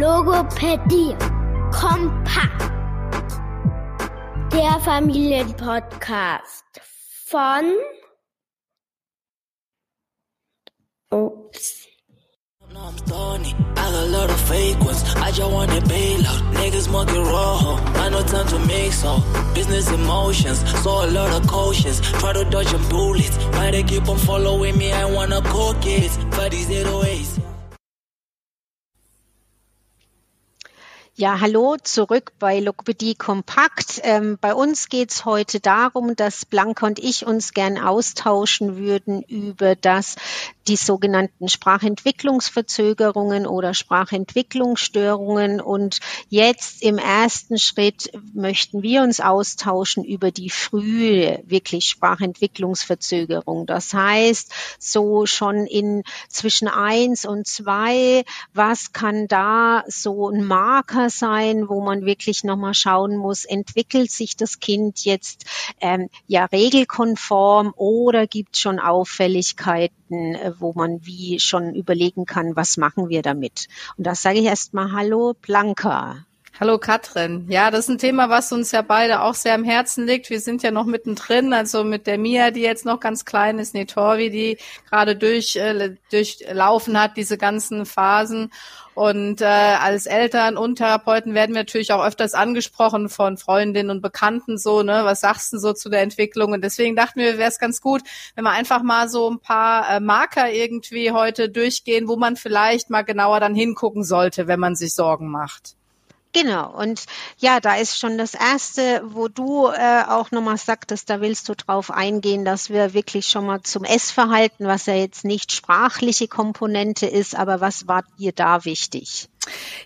Logopädie. Kompakt. Der Familienpodcast von. No, I'm thorny. I got a lot of fake ones. I just want to bail out. Niggas monkey raw. I no time to mix up. Business emotions. Saw a lot of cautions. Try to dodge them bullets. Why they keep on following me? I wanna cook it. For these 808s. Ja, hallo, zurück bei Logopädie Kompakt. Ähm, bei uns geht's heute darum, dass Blanca und ich uns gern austauschen würden über das, die sogenannten Sprachentwicklungsverzögerungen oder Sprachentwicklungsstörungen. Und jetzt im ersten Schritt möchten wir uns austauschen über die frühe wirklich Sprachentwicklungsverzögerung. Das heißt, so schon in zwischen eins und zwei, was kann da so ein Marker sein, wo man wirklich nochmal schauen muss, entwickelt sich das Kind jetzt ähm, ja regelkonform oder gibt es schon Auffälligkeiten, äh, wo man wie schon überlegen kann, was machen wir damit. Und da sage ich erstmal Hallo, Blanca. Hallo Katrin. Ja, das ist ein Thema, was uns ja beide auch sehr am Herzen liegt. Wir sind ja noch mittendrin, also mit der Mia, die jetzt noch ganz klein ist, Netorvi, die gerade durch, äh, durchlaufen hat, diese ganzen Phasen. Und äh, als Eltern und Therapeuten werden wir natürlich auch öfters angesprochen von Freundinnen und Bekannten so, ne, was sagst du so zu der Entwicklung? Und deswegen dachten wir, wäre es ganz gut, wenn wir einfach mal so ein paar äh, Marker irgendwie heute durchgehen, wo man vielleicht mal genauer dann hingucken sollte, wenn man sich Sorgen macht. Genau. Und ja, da ist schon das Erste, wo du äh, auch nochmal sagtest, da willst du drauf eingehen, dass wir wirklich schon mal zum Essverhalten, was ja jetzt nicht sprachliche Komponente ist, aber was war dir da wichtig?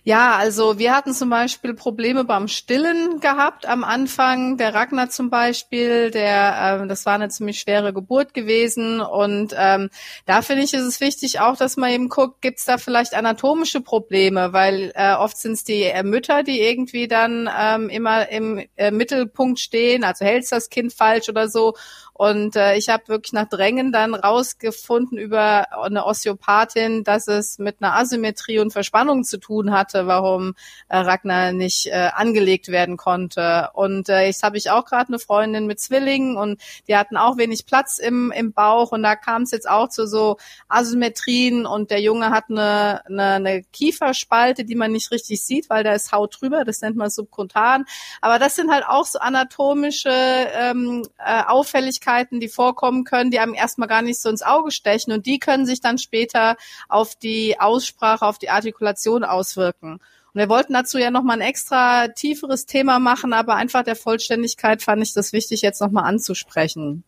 Ja, also wir hatten zum Beispiel Probleme beim Stillen gehabt am Anfang. Der Ragnar zum Beispiel, der, ähm, das war eine ziemlich schwere Geburt gewesen. Und ähm, da finde ich, ist es wichtig auch, dass man eben guckt, gibt es da vielleicht anatomische Probleme, weil äh, oft sind es die äh, Mütter, die irgendwie dann ähm, immer im äh, Mittelpunkt stehen. Also hält das Kind falsch oder so. Und äh, ich habe wirklich nach Drängen dann rausgefunden über eine Osteopathin, dass es mit einer Asymmetrie und Verspannung zu tun hatte, warum äh, Ragnar nicht äh, angelegt werden konnte. Und äh, jetzt habe ich auch gerade eine Freundin mit Zwillingen und die hatten auch wenig Platz im, im Bauch und da kam es jetzt auch zu so Asymmetrien und der Junge hat eine, eine, eine Kieferspalte, die man nicht richtig sieht, weil da ist Haut drüber, das nennt man subkutan. Aber das sind halt auch so anatomische ähm, äh, Auffälligkeiten, Kleinigkeiten, die vorkommen können, die einem erstmal gar nicht so ins Auge stechen und die können sich dann später auf die Aussprache, auf die Artikulation auswirken. Und wir wollten dazu ja nochmal ein extra tieferes Thema machen, aber einfach der Vollständigkeit fand ich das wichtig, jetzt nochmal anzusprechen.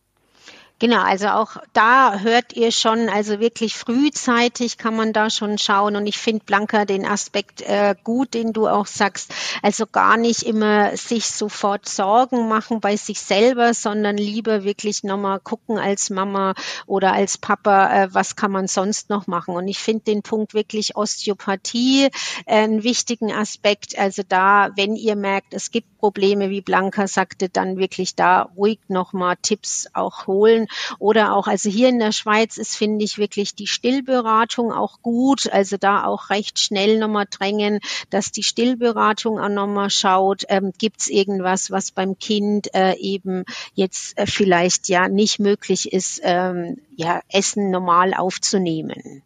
Genau, also auch da hört ihr schon, also wirklich frühzeitig kann man da schon schauen. Und ich finde, Blanca, den Aspekt äh, gut, den du auch sagst. Also gar nicht immer sich sofort Sorgen machen bei sich selber, sondern lieber wirklich nochmal gucken als Mama oder als Papa, äh, was kann man sonst noch machen. Und ich finde den Punkt wirklich Osteopathie äh, einen wichtigen Aspekt. Also da, wenn ihr merkt, es gibt Probleme, wie Blanca sagte, dann wirklich da ruhig nochmal Tipps auch holen oder auch, also hier in der Schweiz ist, finde ich, wirklich die Stillberatung auch gut. Also da auch recht schnell nochmal drängen, dass die Stillberatung auch nochmal schaut, ähm, gibt es irgendwas, was beim Kind äh, eben jetzt äh, vielleicht ja nicht möglich ist, ähm, ja, Essen normal aufzunehmen.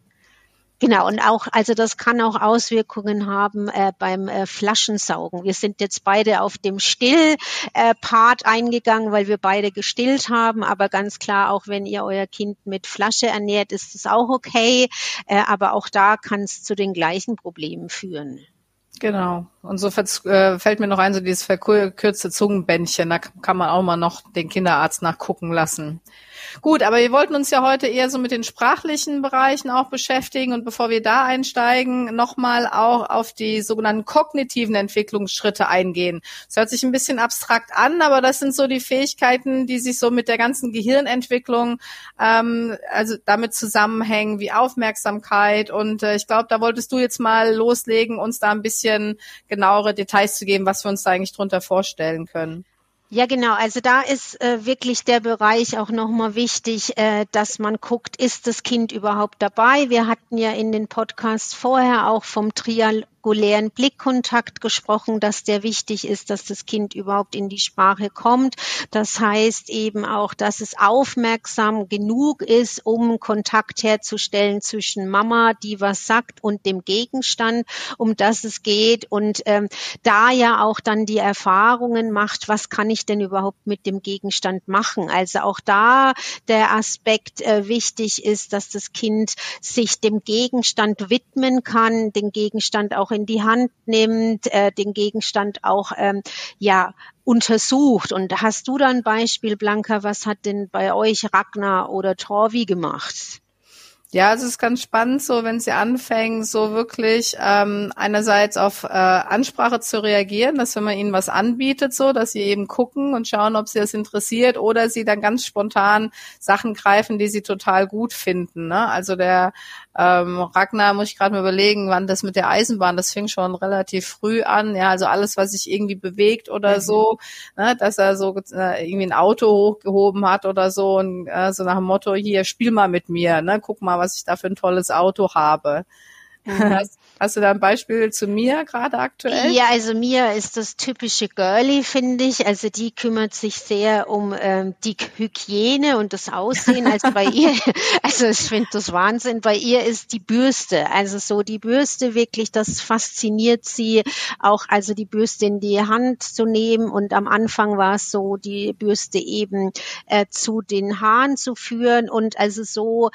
Genau, und auch, also das kann auch Auswirkungen haben äh, beim äh, Flaschensaugen. Wir sind jetzt beide auf dem Still-Part äh, eingegangen, weil wir beide gestillt haben, aber ganz klar, auch wenn ihr euer Kind mit Flasche ernährt, ist es auch okay, äh, aber auch da kann es zu den gleichen Problemen führen. Genau. Und so äh, fällt mir noch ein, so dieses verkürzte Zungenbändchen, da kann man auch mal noch den Kinderarzt nachgucken lassen. Gut, aber wir wollten uns ja heute eher so mit den sprachlichen Bereichen auch beschäftigen und bevor wir da einsteigen, nochmal auch auf die sogenannten kognitiven Entwicklungsschritte eingehen. Das hört sich ein bisschen abstrakt an, aber das sind so die Fähigkeiten, die sich so mit der ganzen Gehirnentwicklung ähm, also damit zusammenhängen, wie Aufmerksamkeit und äh, ich glaube, da wolltest du jetzt mal loslegen, uns da ein bisschen genauere Details zu geben, was wir uns da eigentlich drunter vorstellen können. Ja, genau. Also da ist äh, wirklich der Bereich auch nochmal wichtig, äh, dass man guckt, ist das Kind überhaupt dabei? Wir hatten ja in den Podcasts vorher auch vom Trial regulären Blickkontakt gesprochen, dass der wichtig ist, dass das Kind überhaupt in die Sprache kommt. Das heißt eben auch, dass es aufmerksam genug ist, um Kontakt herzustellen zwischen Mama, die was sagt, und dem Gegenstand, um das es geht. Und ähm, da ja auch dann die Erfahrungen macht, was kann ich denn überhaupt mit dem Gegenstand machen? Also auch da der Aspekt äh, wichtig ist, dass das Kind sich dem Gegenstand widmen kann, den Gegenstand auch in die Hand nimmt, äh, den Gegenstand auch ähm, ja untersucht. Und hast du da ein Beispiel, Blanca, was hat denn bei euch Ragnar oder Torvi gemacht? Ja, es ist ganz spannend, so wenn sie anfangen, so wirklich ähm, einerseits auf äh, Ansprache zu reagieren, dass wenn man ihnen was anbietet, so, dass sie eben gucken und schauen, ob sie das interessiert, oder sie dann ganz spontan Sachen greifen, die sie total gut finden. Ne? Also der ähm, Ragnar muss ich gerade mal überlegen, wann das mit der Eisenbahn, das fing schon relativ früh an. Ja, also alles, was sich irgendwie bewegt oder mhm. so, ne, dass er so äh, irgendwie ein Auto hochgehoben hat oder so und äh, so nach dem Motto, hier, spiel mal mit mir, ne, guck mal, was ich da für ein tolles Auto habe. Mhm. Hast, hast, du da ein Beispiel zu mir gerade aktuell? Ja, also Mia ist das typische Girlie, finde ich. Also die kümmert sich sehr um ähm, die Hygiene und das Aussehen. Also bei ihr, also ich finde das Wahnsinn. Bei ihr ist die Bürste, also so die Bürste wirklich, das fasziniert sie. Auch also die Bürste in die Hand zu nehmen und am Anfang war es so, die Bürste eben äh, zu den Haaren zu führen und also so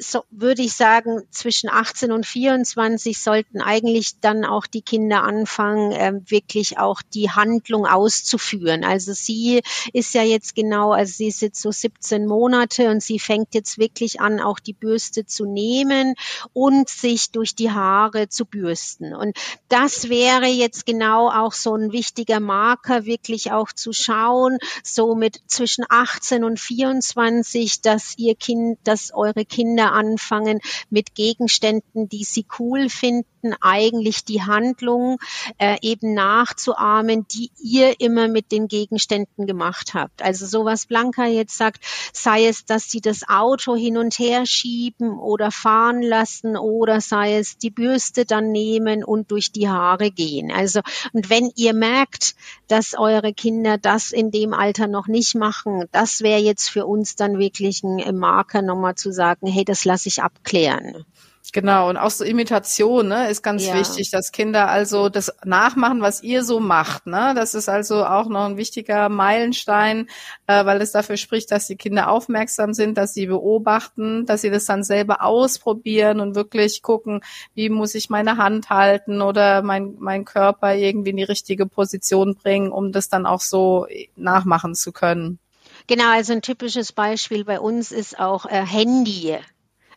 so würde ich sagen, zwischen 18 und 24 sollten eigentlich dann auch die Kinder anfangen, äh, wirklich auch die Handlung auszuführen. Also sie ist ja jetzt genau, also sie ist jetzt so 17 Monate und sie fängt jetzt wirklich an, auch die Bürste zu nehmen und sich durch die Haare zu bürsten. Und das wäre jetzt genau auch so ein wichtiger Marker, wirklich auch zu schauen, so mit zwischen 18 und 24, dass ihr Kind, dass eure Kinder anfangen, mit Gegenständen, die sie cool finden, eigentlich die Handlung äh, eben nachzuahmen, die ihr immer mit den Gegenständen gemacht habt. Also so was Blanca jetzt sagt, sei es, dass sie das Auto hin und her schieben oder fahren lassen oder sei es die Bürste dann nehmen und durch die Haare gehen. Also und wenn ihr merkt, dass eure Kinder das in dem Alter noch nicht machen, das wäre jetzt für uns dann wirklich ein Marker nochmal zu sagen, hey, das lasse ich abklären. Genau, und auch so Imitation ne, ist ganz ja. wichtig, dass Kinder also das nachmachen, was ihr so macht. Ne? Das ist also auch noch ein wichtiger Meilenstein, äh, weil es dafür spricht, dass die Kinder aufmerksam sind, dass sie beobachten, dass sie das dann selber ausprobieren und wirklich gucken, wie muss ich meine Hand halten oder mein, mein Körper irgendwie in die richtige Position bringen, um das dann auch so nachmachen zu können. Genau, also ein typisches Beispiel bei uns ist auch äh, Handy.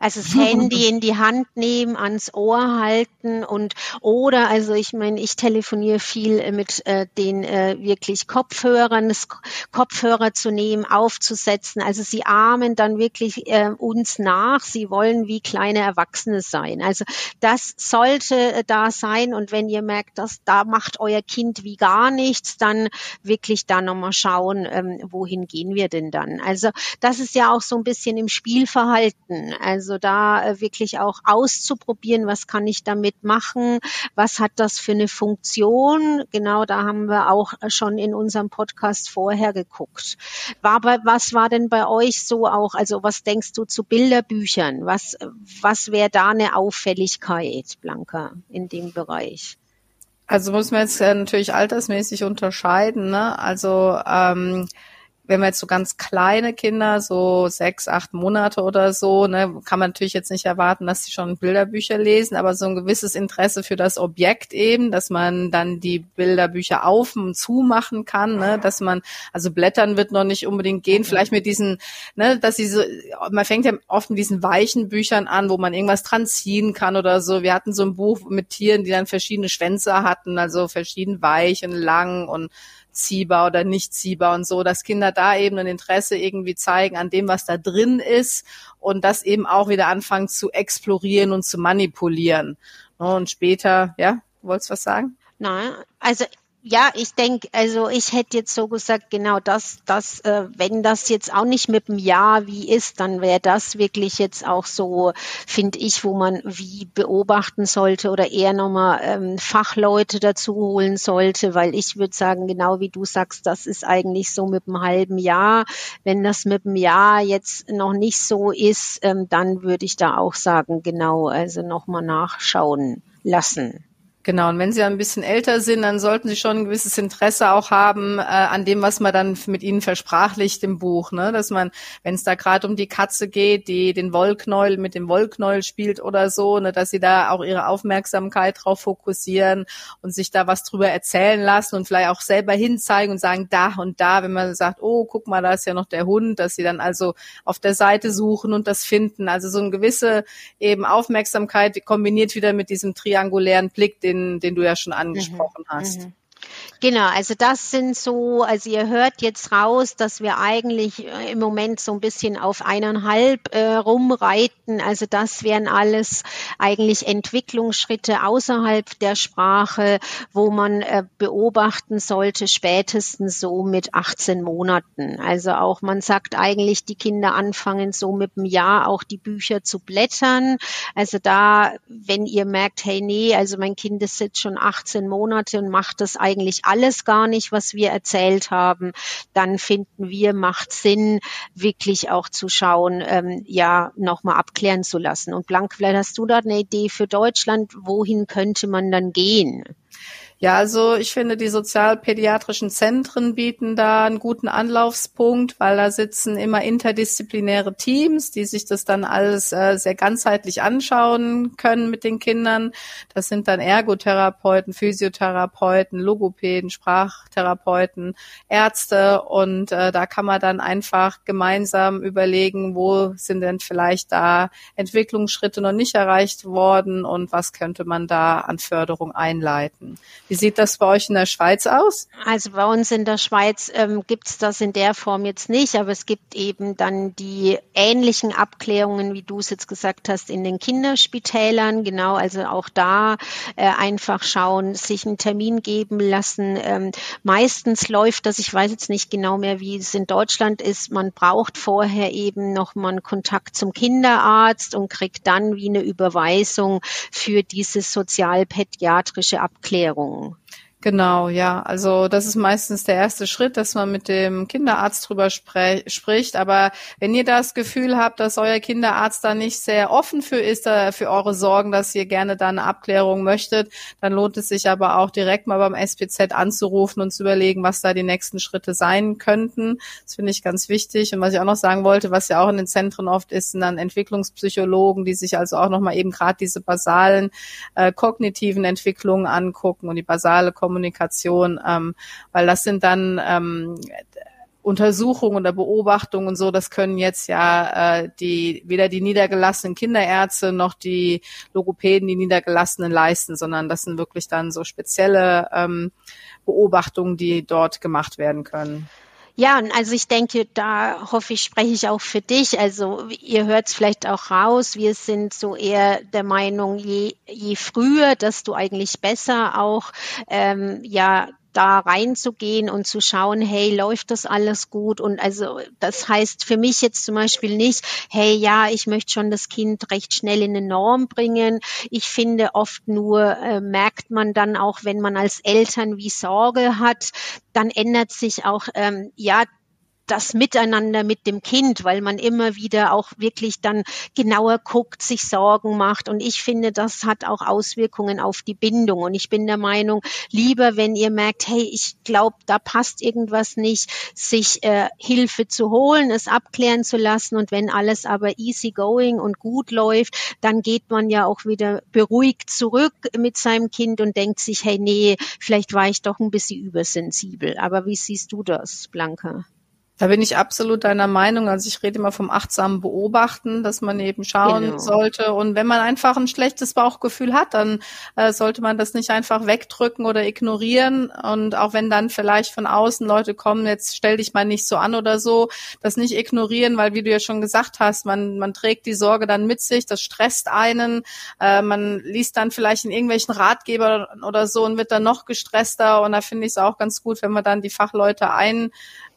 Also das Handy in die Hand nehmen, ans Ohr halten und oder, also ich meine, ich telefoniere viel mit äh, den äh, wirklich Kopfhörern, das Kopfhörer zu nehmen, aufzusetzen. Also sie ahmen dann wirklich äh, uns nach. Sie wollen wie kleine Erwachsene sein. Also das sollte äh, da sein. Und wenn ihr merkt, dass da macht euer Kind wie gar nichts, dann wirklich da nochmal schauen, ähm, wohin gehen wir denn dann? Also das ist ja auch so ein bisschen im Spielverhalten. Also also da äh, wirklich auch auszuprobieren, was kann ich damit machen, was hat das für eine Funktion. Genau, da haben wir auch schon in unserem Podcast vorher geguckt. War bei, was war denn bei euch so auch, also was denkst du zu Bilderbüchern? Was, was wäre da eine Auffälligkeit, Blanca, in dem Bereich? Also muss man jetzt äh, natürlich altersmäßig unterscheiden. Ne? Also ähm, wenn man jetzt so ganz kleine Kinder, so sechs, acht Monate oder so, ne, kann man natürlich jetzt nicht erwarten, dass sie schon Bilderbücher lesen, aber so ein gewisses Interesse für das Objekt eben, dass man dann die Bilderbücher auf und zu machen kann, ne, dass man, also blättern wird noch nicht unbedingt gehen, vielleicht mit diesen, ne, dass sie so, man fängt ja oft mit diesen weichen Büchern an, wo man irgendwas dran ziehen kann oder so. Wir hatten so ein Buch mit Tieren, die dann verschiedene Schwänze hatten, also verschieden weich und lang und ziehbar oder nicht ziehbar und so, dass Kinder da eben ein Interesse irgendwie zeigen an dem, was da drin ist und das eben auch wieder anfangen zu explorieren und zu manipulieren. Und später, ja, du wolltest was sagen? Nein, also Ja, ich denke, also ich hätte jetzt so gesagt, genau das, das, äh, wenn das jetzt auch nicht mit dem Ja wie ist, dann wäre das wirklich jetzt auch so, finde ich, wo man wie beobachten sollte oder eher nochmal ähm, Fachleute dazu holen sollte, weil ich würde sagen, genau wie du sagst, das ist eigentlich so mit einem halben Jahr. Wenn das mit dem Jahr jetzt noch nicht so ist, ähm, dann würde ich da auch sagen, genau, also nochmal nachschauen lassen. Genau, und wenn sie ein bisschen älter sind, dann sollten sie schon ein gewisses Interesse auch haben äh, an dem, was man dann mit ihnen versprachlicht im Buch. Ne? Dass man, wenn es da gerade um die Katze geht, die den Wollknäuel mit dem Wollknäuel spielt oder so, ne, dass sie da auch ihre Aufmerksamkeit drauf fokussieren und sich da was drüber erzählen lassen und vielleicht auch selber hinzeigen und sagen, da und da, wenn man sagt, oh, guck mal, da ist ja noch der Hund, dass sie dann also auf der Seite suchen und das finden. Also so eine gewisse eben Aufmerksamkeit kombiniert wieder mit diesem triangulären Blick, den den, den du ja schon angesprochen mhm. hast. Mhm. Genau, also das sind so, also ihr hört jetzt raus, dass wir eigentlich äh, im Moment so ein bisschen auf eineinhalb äh, rumreiten. Also das wären alles eigentlich Entwicklungsschritte außerhalb der Sprache, wo man äh, beobachten sollte, spätestens so mit 18 Monaten. Also auch man sagt eigentlich, die Kinder anfangen so mit dem Jahr auch die Bücher zu blättern. Also da, wenn ihr merkt, hey nee, also mein Kind ist jetzt schon 18 Monate und macht das eigentlich alles gar nicht, was wir erzählt haben, dann finden wir, macht Sinn, wirklich auch zu schauen, ähm, ja, nochmal abklären zu lassen. Und Blank, vielleicht hast du da eine Idee für Deutschland, wohin könnte man dann gehen? Ja, also ich finde, die sozialpädiatrischen Zentren bieten da einen guten Anlaufspunkt, weil da sitzen immer interdisziplinäre Teams, die sich das dann alles äh, sehr ganzheitlich anschauen können mit den Kindern. Das sind dann Ergotherapeuten, Physiotherapeuten, Logopäden, Sprachtherapeuten, Ärzte und äh, da kann man dann einfach gemeinsam überlegen, wo sind denn vielleicht da Entwicklungsschritte noch nicht erreicht worden und was könnte man da an Förderung einleiten. Wie sieht das bei euch in der Schweiz aus? Also bei uns in der Schweiz ähm, gibt es das in der Form jetzt nicht, aber es gibt eben dann die ähnlichen Abklärungen, wie du es jetzt gesagt hast, in den Kinderspitälern. Genau, also auch da äh, einfach schauen, sich einen Termin geben lassen. Ähm, meistens läuft das, ich weiß jetzt nicht genau mehr, wie es in Deutschland ist, man braucht vorher eben nochmal einen Kontakt zum Kinderarzt und kriegt dann wie eine Überweisung für diese sozialpädiatrische Abklärung. Genau, ja. Also das ist meistens der erste Schritt, dass man mit dem Kinderarzt drüber spricht. Aber wenn ihr das Gefühl habt, dass euer Kinderarzt da nicht sehr offen für ist, äh, für eure Sorgen, dass ihr gerne da eine Abklärung möchtet, dann lohnt es sich aber auch direkt mal beim SPZ anzurufen und zu überlegen, was da die nächsten Schritte sein könnten. Das finde ich ganz wichtig. Und was ich auch noch sagen wollte, was ja auch in den Zentren oft ist, sind dann Entwicklungspsychologen, die sich also auch nochmal eben gerade diese basalen äh, kognitiven Entwicklungen angucken und die basale Kommunikation Kommunikation, ähm, weil das sind dann ähm, Untersuchungen oder Beobachtungen und so, das können jetzt ja äh, die weder die niedergelassenen Kinderärzte noch die Logopäden die niedergelassenen leisten, sondern das sind wirklich dann so spezielle ähm, Beobachtungen, die dort gemacht werden können. Ja, also ich denke, da hoffe ich, spreche ich auch für dich. Also ihr hört es vielleicht auch raus. Wir sind so eher der Meinung, je, je früher, desto eigentlich besser auch ähm, ja da reinzugehen und zu schauen, hey, läuft das alles gut? Und also das heißt für mich jetzt zum Beispiel nicht, hey, ja, ich möchte schon das Kind recht schnell in eine Norm bringen. Ich finde oft nur, äh, merkt man dann auch, wenn man als Eltern wie Sorge hat, dann ändert sich auch, ähm, ja, das Miteinander mit dem Kind, weil man immer wieder auch wirklich dann genauer guckt, sich Sorgen macht. Und ich finde, das hat auch Auswirkungen auf die Bindung. Und ich bin der Meinung, lieber, wenn ihr merkt, hey, ich glaube, da passt irgendwas nicht, sich äh, Hilfe zu holen, es abklären zu lassen. Und wenn alles aber easy going und gut läuft, dann geht man ja auch wieder beruhigt zurück mit seinem Kind und denkt sich, hey, nee, vielleicht war ich doch ein bisschen übersensibel. Aber wie siehst du das, Blanca? Da bin ich absolut deiner Meinung. Also ich rede immer vom achtsamen Beobachten, dass man eben schauen genau. sollte. Und wenn man einfach ein schlechtes Bauchgefühl hat, dann äh, sollte man das nicht einfach wegdrücken oder ignorieren. Und auch wenn dann vielleicht von außen Leute kommen, jetzt stell dich mal nicht so an oder so, das nicht ignorieren, weil wie du ja schon gesagt hast, man, man trägt die Sorge dann mit sich, das stresst einen. Äh, man liest dann vielleicht in irgendwelchen Ratgeber oder so und wird dann noch gestresster. Und da finde ich es auch ganz gut, wenn man dann die Fachleute ein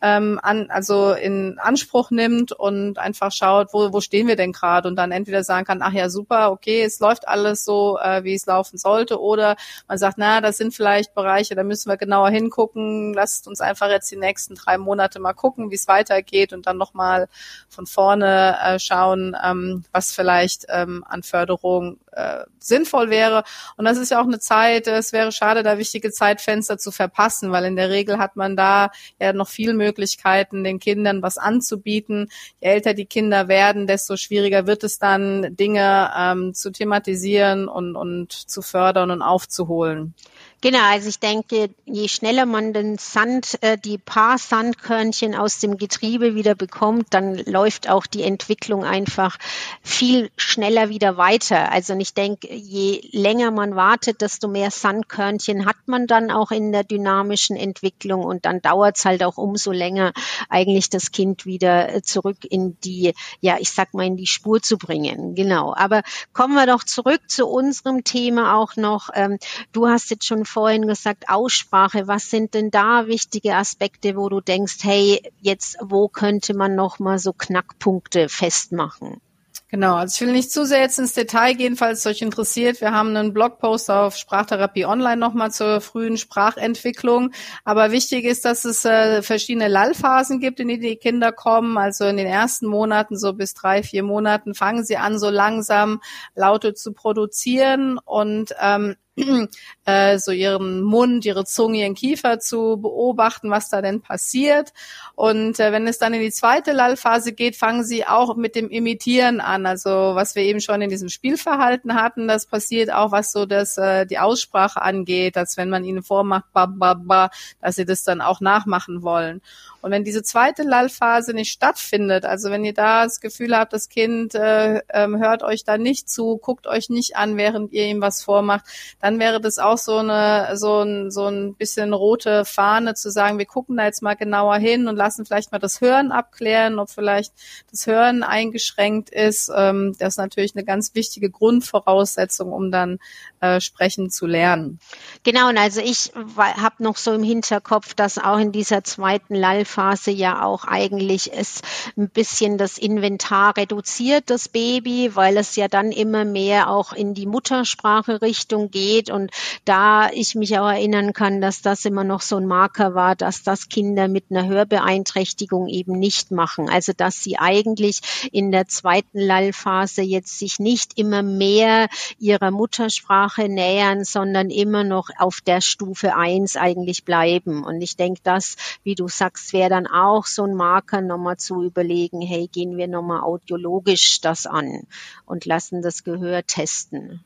ähm, an, also in Anspruch nimmt und einfach schaut, wo, wo stehen wir denn gerade? Und dann entweder sagen kann, ach ja, super, okay, es läuft alles so, äh, wie es laufen sollte. Oder man sagt, na, das sind vielleicht Bereiche, da müssen wir genauer hingucken, lasst uns einfach jetzt die nächsten drei Monate mal gucken, wie es weitergeht und dann nochmal von vorne äh, schauen, ähm, was vielleicht ähm, an Förderung äh, sinnvoll wäre. Und das ist ja auch eine Zeit, es wäre schade, da wichtige Zeitfenster zu verpassen, weil in der Regel hat man da ja noch viel Möglichkeiten, den Kindern was anzubieten. Je älter die Kinder werden, desto schwieriger wird es dann, Dinge ähm, zu thematisieren und, und zu fördern und aufzuholen. Genau, also ich denke, je schneller man den Sand, äh, die paar Sandkörnchen aus dem Getriebe wieder bekommt, dann läuft auch die Entwicklung einfach viel schneller wieder weiter. Also ich denke, je länger man wartet, desto mehr Sandkörnchen hat man dann auch in der dynamischen Entwicklung und dann dauert es halt auch umso länger, eigentlich das Kind wieder äh, zurück in die, ja, ich sag mal, in die Spur zu bringen. Genau. Aber kommen wir doch zurück zu unserem Thema auch noch. Ähm, du hast jetzt schon vorhin gesagt, Aussprache. Was sind denn da wichtige Aspekte, wo du denkst, hey, jetzt wo könnte man noch mal so Knackpunkte festmachen? Genau, also ich will nicht zu sehr jetzt ins Detail gehen, falls es euch interessiert. Wir haben einen Blogpost auf Sprachtherapie Online nochmal zur frühen Sprachentwicklung. Aber wichtig ist, dass es äh, verschiedene Lallphasen gibt, in die die Kinder kommen. Also in den ersten Monaten, so bis drei, vier Monaten, fangen sie an, so langsam Laute zu produzieren und ähm, äh, so ihren Mund, ihre Zunge, ihren Kiefer zu beobachten, was da denn passiert. Und äh, wenn es dann in die zweite Lallphase geht, fangen sie auch mit dem Imitieren an. Also was wir eben schon in diesem Spielverhalten hatten, das passiert auch, was so das äh, die Aussprache angeht, dass wenn man ihnen vormacht, ba, ba, ba, dass sie das dann auch nachmachen wollen. Und wenn diese zweite Lallphase nicht stattfindet, also wenn ihr da das Gefühl habt, das Kind äh, ähm, hört euch da nicht zu, guckt euch nicht an, während ihr ihm was vormacht, dann wäre das auch so eine so ein so ein bisschen rote Fahne zu sagen, wir gucken da jetzt mal genauer hin und lassen vielleicht mal das Hören abklären, ob vielleicht das Hören eingeschränkt ist. Ähm, das ist natürlich eine ganz wichtige Grundvoraussetzung, um dann äh, sprechen zu lernen. Genau, und also ich habe noch so im Hinterkopf, dass auch in dieser zweiten Lallphase ja auch eigentlich es ein bisschen das Inventar reduziert, das Baby, weil es ja dann immer mehr auch in die Muttersprache Richtung geht und da ich mich auch erinnern kann, dass das immer noch so ein Marker war, dass das Kinder mit einer Hörbeeinträchtigung eben nicht machen. Also dass sie eigentlich in der zweiten Lallphase jetzt sich nicht immer mehr ihrer Muttersprache Sprache nähern, sondern immer noch auf der Stufe eins eigentlich bleiben. Und ich denke, das, wie du sagst, wäre dann auch so ein Marker, nochmal zu überlegen, hey, gehen wir nochmal audiologisch das an und lassen das Gehör testen.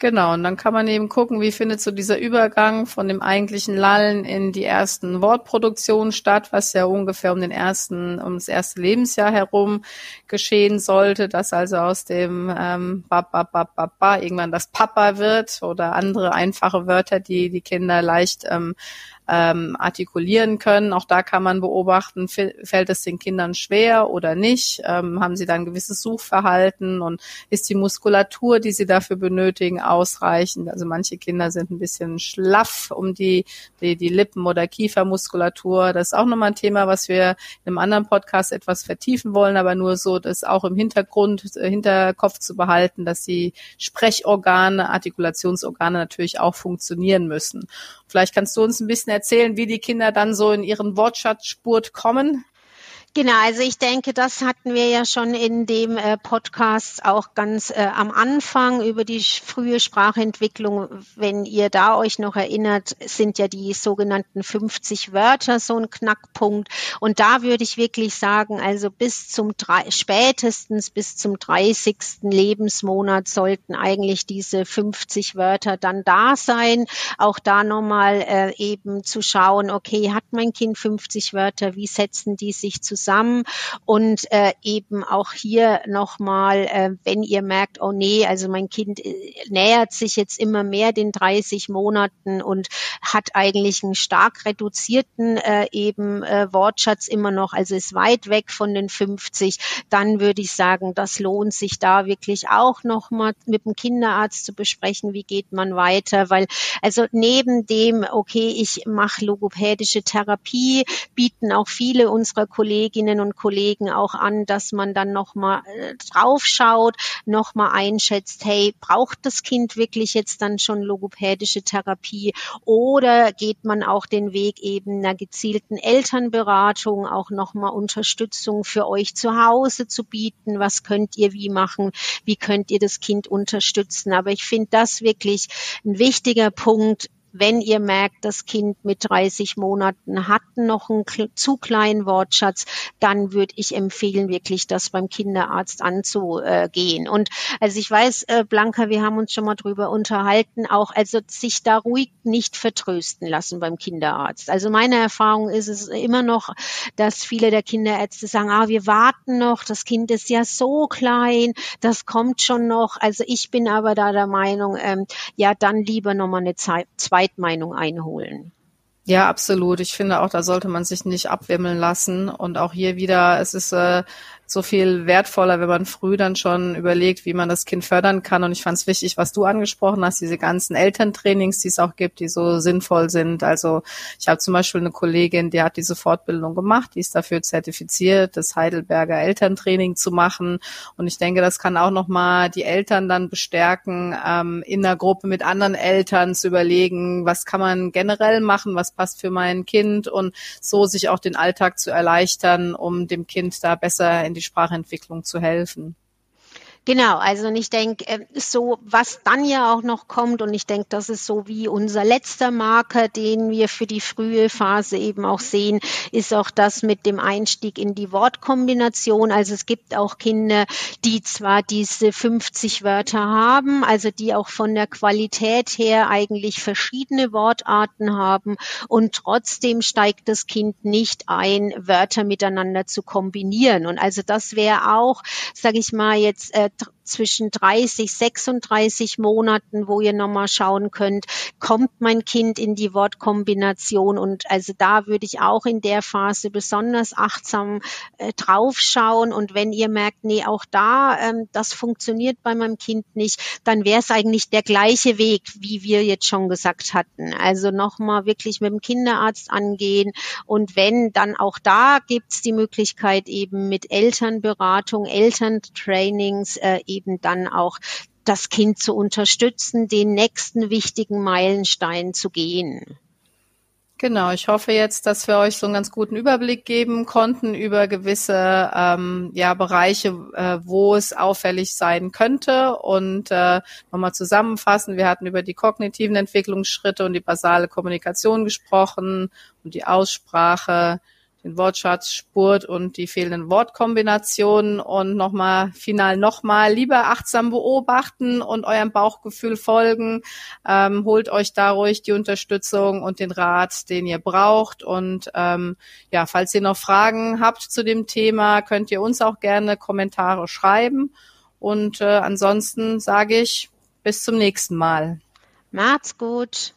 Genau, und dann kann man eben gucken, wie findet so dieser Übergang von dem eigentlichen Lallen in die ersten Wortproduktionen statt, was ja ungefähr um den ersten, um das erste Lebensjahr herum geschehen sollte, dass also aus dem ähm, ba, ba, ba, ba, ba irgendwann das Papa wird oder andere einfache Wörter, die die Kinder leicht ähm, ähm, artikulieren können. Auch da kann man beobachten, fällt es den Kindern schwer oder nicht? Ähm, haben sie dann gewisses Suchverhalten und ist die Muskulatur, die sie dafür benötigen, ausreichend? Also manche Kinder sind ein bisschen schlaff um die, die, die Lippen- oder Kiefermuskulatur. Das ist auch nochmal ein Thema, was wir in einem anderen Podcast etwas vertiefen wollen, aber nur so, das auch im Hintergrund, äh, Hinterkopf zu behalten, dass die Sprechorgane, Artikulationsorgane natürlich auch funktionieren müssen. Vielleicht kannst du uns ein bisschen erzählen, wie die Kinder dann so in ihren Wortschatzspurt kommen? Genau, also ich denke, das hatten wir ja schon in dem äh, Podcast auch ganz äh, am Anfang über die frühe Sprachentwicklung. Wenn ihr da euch noch erinnert, sind ja die sogenannten 50 Wörter so ein Knackpunkt. Und da würde ich wirklich sagen, also bis zum drei, spätestens bis zum 30. Lebensmonat sollten eigentlich diese 50 Wörter dann da sein. Auch da nochmal äh, eben zu schauen, okay, hat mein Kind 50 Wörter, wie setzen die sich zusammen? Zusammen. Und äh, eben auch hier nochmal, äh, wenn ihr merkt, oh nee, also mein Kind äh, nähert sich jetzt immer mehr den 30 Monaten und hat eigentlich einen stark reduzierten äh, eben äh, Wortschatz immer noch, also ist weit weg von den 50, dann würde ich sagen, das lohnt sich da wirklich auch nochmal mit dem Kinderarzt zu besprechen, wie geht man weiter, weil also neben dem, okay, ich mache logopädische Therapie, bieten auch viele unserer Kollegen Kolleginnen und Kollegen auch an, dass man dann nochmal äh, draufschaut, nochmal einschätzt, hey, braucht das Kind wirklich jetzt dann schon logopädische Therapie oder geht man auch den Weg eben einer gezielten Elternberatung, auch nochmal Unterstützung für euch zu Hause zu bieten, was könnt ihr wie machen, wie könnt ihr das Kind unterstützen. Aber ich finde das wirklich ein wichtiger Punkt, wenn ihr merkt, das Kind mit 30 Monaten hat noch einen zu kleinen Wortschatz, dann würde ich empfehlen, wirklich das beim Kinderarzt anzugehen. Und also ich weiß, äh, Blanca, wir haben uns schon mal drüber unterhalten, auch also sich da ruhig nicht vertrösten lassen beim Kinderarzt. Also meine Erfahrung ist es immer noch, dass viele der Kinderärzte sagen, ah, wir warten noch, das Kind ist ja so klein, das kommt schon noch. Also ich bin aber da der Meinung, ähm, ja, dann lieber nochmal eine Zeit, zwei Zweitmeinung einholen. Ja, absolut. Ich finde auch, da sollte man sich nicht abwimmeln lassen. Und auch hier wieder, es ist äh, so viel wertvoller, wenn man früh dann schon überlegt, wie man das Kind fördern kann. Und ich fand es wichtig, was du angesprochen hast, diese ganzen Elterntrainings, die es auch gibt, die so sinnvoll sind. Also ich habe zum Beispiel eine Kollegin, die hat diese Fortbildung gemacht, die ist dafür zertifiziert, das Heidelberger Elterntraining zu machen. Und ich denke, das kann auch nochmal die Eltern dann bestärken, ähm, in der Gruppe mit anderen Eltern zu überlegen, was kann man generell machen, was passt für mein Kind und so sich auch den Alltag zu erleichtern, um dem Kind da besser in die Sprachentwicklung zu helfen. Genau, also und ich denke, äh, so was dann ja auch noch kommt, und ich denke, das ist so wie unser letzter Marker, den wir für die frühe Phase eben auch sehen, ist auch das mit dem Einstieg in die Wortkombination. Also es gibt auch Kinder, die zwar diese 50 Wörter haben, also die auch von der Qualität her eigentlich verschiedene Wortarten haben und trotzdem steigt das Kind nicht ein, Wörter miteinander zu kombinieren. Und also das wäre auch, sage ich mal jetzt, äh, zwischen 30, 36 Monaten, wo ihr nochmal schauen könnt, kommt mein Kind in die Wortkombination? Und also da würde ich auch in der Phase besonders achtsam äh, draufschauen. Und wenn ihr merkt, nee, auch da, ähm, das funktioniert bei meinem Kind nicht, dann wäre es eigentlich der gleiche Weg, wie wir jetzt schon gesagt hatten. Also nochmal wirklich mit dem Kinderarzt angehen. Und wenn, dann auch da gibt's die Möglichkeit eben mit Elternberatung, Elterntrainings, äh, eben dann auch das Kind zu unterstützen, den nächsten wichtigen Meilenstein zu gehen. Genau, ich hoffe jetzt, dass wir euch so einen ganz guten Überblick geben konnten über gewisse ähm, ja, Bereiche, äh, wo es auffällig sein könnte. Und äh, nochmal zusammenfassen, wir hatten über die kognitiven Entwicklungsschritte und die basale Kommunikation gesprochen und die Aussprache, den Wortschatz, Spurt und die fehlenden Wortkombinationen und nochmal final nochmal lieber achtsam beobachten und eurem Bauchgefühl folgen. Ähm, holt euch da ruhig die Unterstützung und den Rat, den ihr braucht. Und ähm, ja, falls ihr noch Fragen habt zu dem Thema, könnt ihr uns auch gerne Kommentare schreiben. Und äh, ansonsten sage ich bis zum nächsten Mal. Macht's gut.